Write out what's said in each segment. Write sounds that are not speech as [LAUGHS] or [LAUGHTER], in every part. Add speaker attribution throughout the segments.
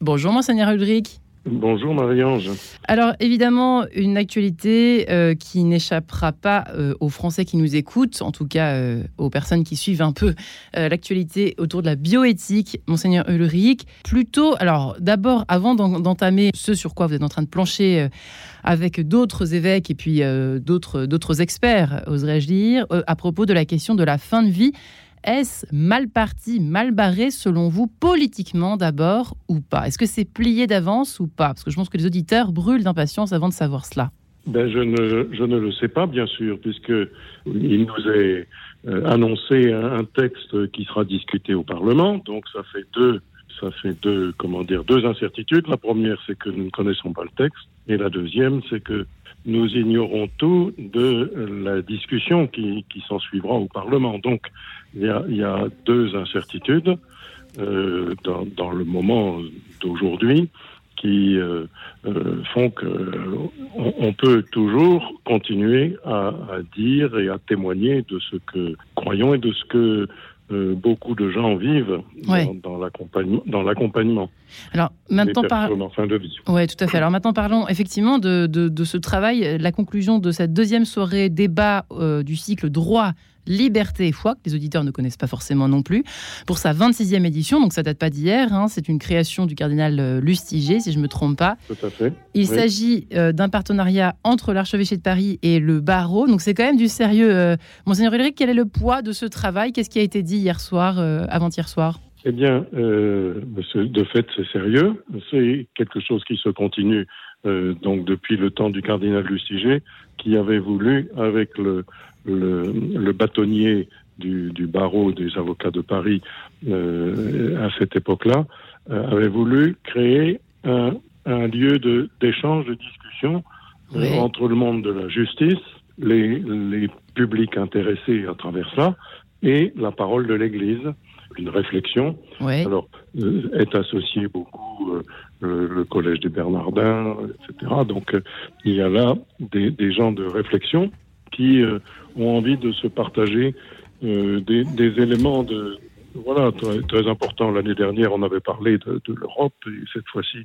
Speaker 1: Bonjour Monseigneur Ulrich.
Speaker 2: Bonjour Marie-Ange.
Speaker 1: Alors évidemment, une actualité euh, qui n'échappera pas euh, aux Français qui nous écoutent, en tout cas euh, aux personnes qui suivent un peu l'actualité autour de la bioéthique. Monseigneur Ulrich, plutôt, alors d'abord, avant d'entamer ce sur quoi vous êtes en train de plancher avec d'autres évêques et puis d'autres experts, oserais-je dire, à propos de la question de la fin de vie, est-ce mal parti, mal barré selon vous, politiquement d'abord ou pas? Est-ce que c'est plié d'avance ou pas? Parce que je pense que les auditeurs brûlent d'impatience avant de savoir cela.
Speaker 2: Ben, je, ne, je ne le sais pas, bien sûr, puisqu'il nous est euh, annoncé un, texte qui sera discuté au Parlement. Donc ça fait deux, ça fait deux, comment dire, deux incertitudes. La première, c'est que nous ne connaissons pas le texte, et la deuxième, c'est que nous ignorons tout de la discussion qui, qui s'en suivra au Parlement. Donc, il y a, y a deux incertitudes euh, dans, dans, le moment d'aujourd'hui qui euh, euh, font que on, on, peut toujours continuer à, à, dire et à témoigner de ce que croyons et de ce que euh, beaucoup de gens vivent dans, dans l'accompagnement.
Speaker 1: Alors maintenant parlons.
Speaker 2: fin de vie.
Speaker 1: Ouais, tout à fait. Alors maintenant parlons effectivement de, de, de, ce travail, la conclusion de cette deuxième soirée débat euh, du cycle droit Liberté et foi, que les auditeurs ne connaissent pas forcément non plus, pour sa 26e édition. Donc ça date pas d'hier, hein. c'est une création du cardinal euh, Lustiger, si je ne me trompe pas.
Speaker 2: Tout à fait.
Speaker 1: Il s'agit euh, d'un partenariat entre l'archevêché de Paris et le barreau. Donc c'est quand même du sérieux. Euh, Monseigneur Ulrich, quel est le poids de ce travail? Qu'est-ce qui a été dit hier soir, avant-hier soir?
Speaker 2: Eh bien, de fait, c'est sérieux. C'est quelque chose qui se continue donc depuis le temps du cardinal Lustiger, qui avait voulu, avec le, le, bâtonnier du, barreau des avocats de Paris euh, à cette époque-là euh, avait voulu créer un, lieu d'échange, de, discussion euh, entre le monde de la justice, les, publics intéressés à travers ça, et la parole de l'Église, une réflexion. Alors, est associé beaucoup le, Collège des Bernardins, etc. Donc, il y a là des, des gens de réflexion qui euh, ont envie de se partager euh, des, des, éléments de voilà très, très importants. L'année dernière, on avait parlé de, de l'Europe et cette fois-ci,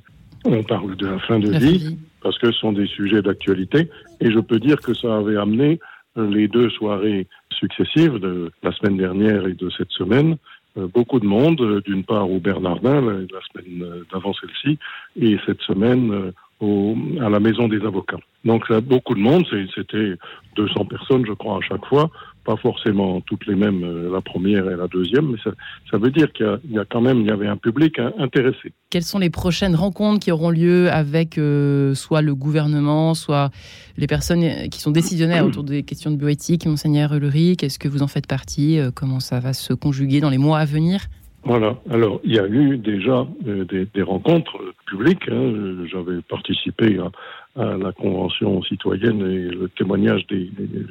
Speaker 2: on parle de la fin de vie parce que ce sont des sujets d'actualité. Et je peux dire que ça avait amené euh, les deux soirées successives de la semaine dernière et de cette semaine beaucoup de monde, d'une part au Bernardin, la, semaine d'avant celle-ci, et cette semaine à la maison des avocats. Donc ça, beaucoup de monde, c'était 200 personnes, je crois, à chaque fois. Pas forcément toutes les mêmes, euh, la première et la deuxième, mais ça, ça veut dire qu'il y, y, a quand même, il y avait un public intéressé.
Speaker 1: Quelles sont les prochaines rencontres qui auront lieu avec euh, soit le gouvernement, soit les personnes qui sont décisionnaires autour des questions de bioéthique, Monseigneur Ulrich? Est-ce que vous en faites partie? Euh, Comment ça va se conjuguer dans les mois à venir?
Speaker 2: Voilà. Alors, il y a eu déjà euh, des, rencontres publiques. Hein. J'avais participé à, la convention citoyenne et le témoignage des,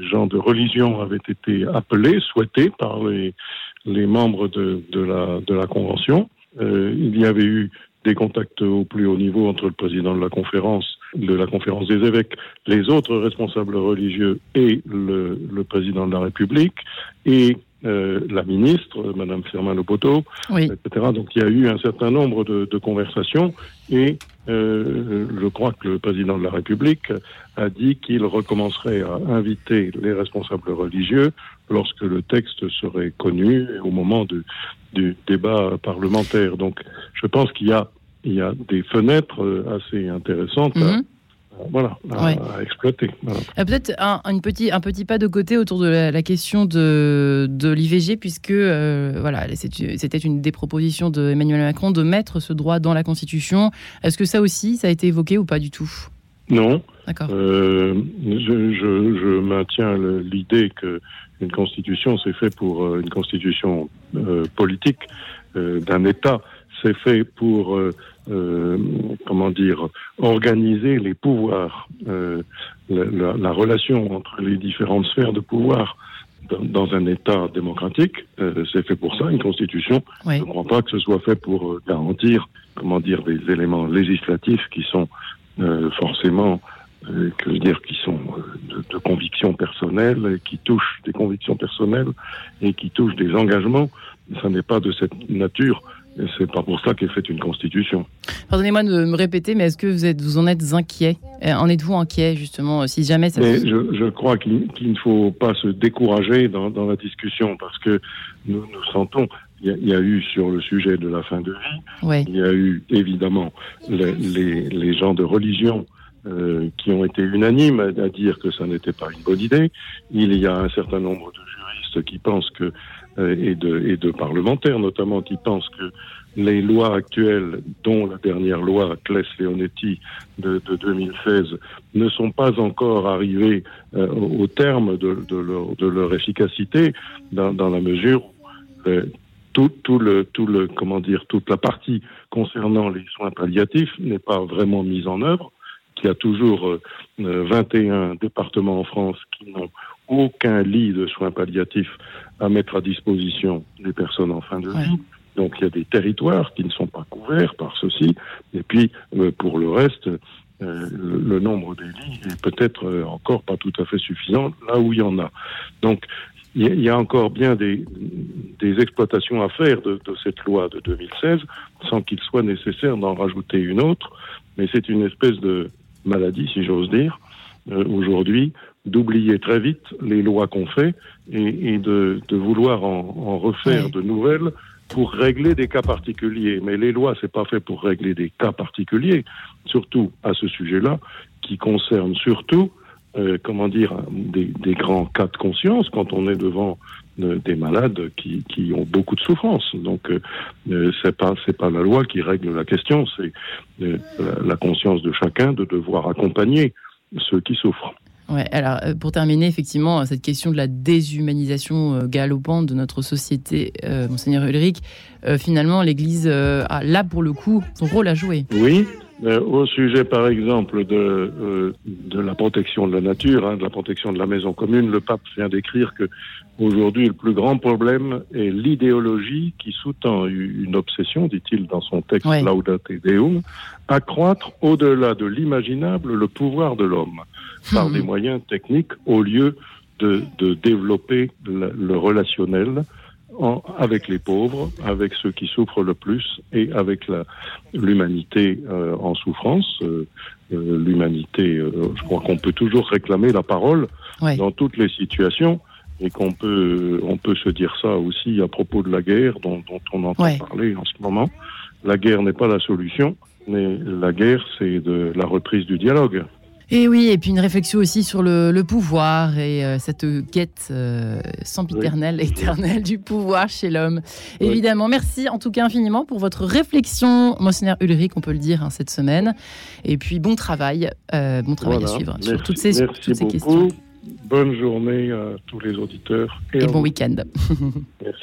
Speaker 2: gens de religion avait été appelé, souhaité par les, membres de, de, la, de la convention. Euh, il y avait eu des contacts au plus haut niveau entre le président de la conférence, de la conférence des évêques, les autres responsables religieux et le, le président de la République, et euh, la ministre, Madame Firmin Lopoto, etc. Donc il y a eu un certain nombre de, de conversations et euh, je crois que le président de la République a dit qu'il recommencerait à inviter les responsables religieux lorsque le texte serait connu au moment de, du débat parlementaire. Donc je pense qu'il y a, il y a des fenêtres euh, assez intéressantes mhm voilà, à, exploiter.
Speaker 1: Euh, peut-être un, un petit pas de côté autour de la, question de, de l'IVG, puisque euh, voilà, c'était une des propositions d'Emmanuel Macron de mettre ce droit dans la Constitution. Est-ce que ça aussi, ça a été évoqué ou pas du tout?
Speaker 2: Non. D'accord. Euh, je, je, maintiens l'idée que une constitution, c'est fait pour une constitution politique d'un État. C'est fait pour euh, comment dire, organiser les pouvoirs, euh, la, la, relation entre les différentes sphères de pouvoir dans, dans un État démocratique. Euh, c'est fait pour ça, une constitution. Je ne crois pas que ce soit fait pour euh, garantir, comment dire, des éléments législatifs qui sont euh, forcément que je veux dire, qui sont de, de convictions personnelles, qui touchent des convictions personnelles et qui touchent des engagements. Ça n'est pas de cette nature Et c'est pas pour ça qu'est faite une constitution.
Speaker 1: Pardonnez-moi de me répéter, mais est-ce que vous, êtes, vous en êtes inquiet? Euh, En êtes-vous inquiet, justement, si jamais ça
Speaker 2: mais je, je, crois qu'il ne faut pas se décourager dans, dans, la discussion, parce que nous, nous sentons, il y, y, a eu sur le sujet de la fin de vie,
Speaker 1: ouais.
Speaker 2: il y a eu évidemment les, les, les gens de religion euh, qui ont été unanimes à, à dire que ça n'était pas une bonne idée. Il y a un certain nombre de juristes qui pensent que euh, et, de, et de parlementaires notamment qui pensent que les lois actuelles, dont la dernière loi Claes Leonetti de, de 2016, ne sont pas encore arrivées euh, au terme de, de, leur, de leur efficacité, dans, dans la mesure où euh, tout, tout, le, tout le, comment dire, toute la partie concernant les soins palliatifs n'est pas vraiment mise en œuvre. Il y a toujours euh, 21 départements en France qui n'ont aucun lit de soins palliatifs à mettre à disposition des personnes en fin de vie. Ouais. Donc il y a des territoires qui ne sont pas couverts par ceci. Et puis euh, pour le reste, euh, le, le, nombre des lits est peut-être euh, encore pas tout à fait suffisant là où il y en a. Donc il y a encore bien des, des exploitations à faire de, de, cette loi de 2016 sans qu'il soit nécessaire d'en rajouter une autre. Mais c'est une espèce de maladie, si j'ose dire, euh, aujourd'hui, d'oublier très vite les lois qu'on fait et, et de, de, vouloir en, en refaire oui. de nouvelles pour régler des cas particuliers. Mais les lois, c'est pas fait pour régler des cas particuliers, surtout à ce sujet-là, qui concerne surtout, euh, comment dire, des, des, grands cas de conscience quand on est devant euh, des malades qui, qui, ont beaucoup de souffrance. Donc, euh, c'est pas c'est pas la loi qui règle la question, c'est euh, la, la conscience de chacun de devoir accompagner ceux qui souffrent.
Speaker 1: Ouais, alors euh, pour terminer, effectivement, cette question de la déshumanisation euh, galopante de notre société, euh, Monseigneur Ulrich, euh, finalement, l'Église euh, a là pour le coup son rôle à jouer.
Speaker 2: Oui, au sujet par exemple de, euh, de la protection de la nature, hein, de la protection de la maison commune, le pape vient d'écrire que aujourd'hui le plus grand problème est l'idéologie qui sous-tend une obsession, dit-il dans son texte ouais. Laudate Deum, accroître au-delà de l'imaginable le pouvoir de l'homme par mmh. des moyens techniques au lieu de, de développer le, le relationnel en, avec les pauvres, avec ceux qui souffrent le plus et avec l'humanité euh, en souffrance. Euh, euh, l'humanité, je crois qu'on peut toujours réclamer la parole
Speaker 1: ouais.
Speaker 2: dans toutes les situations et qu'on peut, on peut se dire ça aussi à propos de la guerre dont, dont on entend ouais. parler en ce moment. La guerre n'est pas la solution, mais la guerre, c'est de la reprise du dialogue.
Speaker 1: Et oui, et puis une réflexion aussi sur le, le pouvoir et euh, cette quête euh, sempiternelle, oui. éternelle du pouvoir chez l'homme. Oui. Évidemment, merci en tout cas infiniment pour votre réflexion, Monseigneur Ulrich, on peut le dire hein, cette semaine. Et puis bon travail, euh, bon travail
Speaker 2: voilà.
Speaker 1: à suivre
Speaker 2: merci.
Speaker 1: sur toutes ces,
Speaker 2: merci
Speaker 1: toutes ces
Speaker 2: beaucoup.
Speaker 1: questions.
Speaker 2: Bonne journée à tous les auditeurs.
Speaker 1: Et, et bon week-end. [LAUGHS] [LAUGHS]
Speaker 2: merci.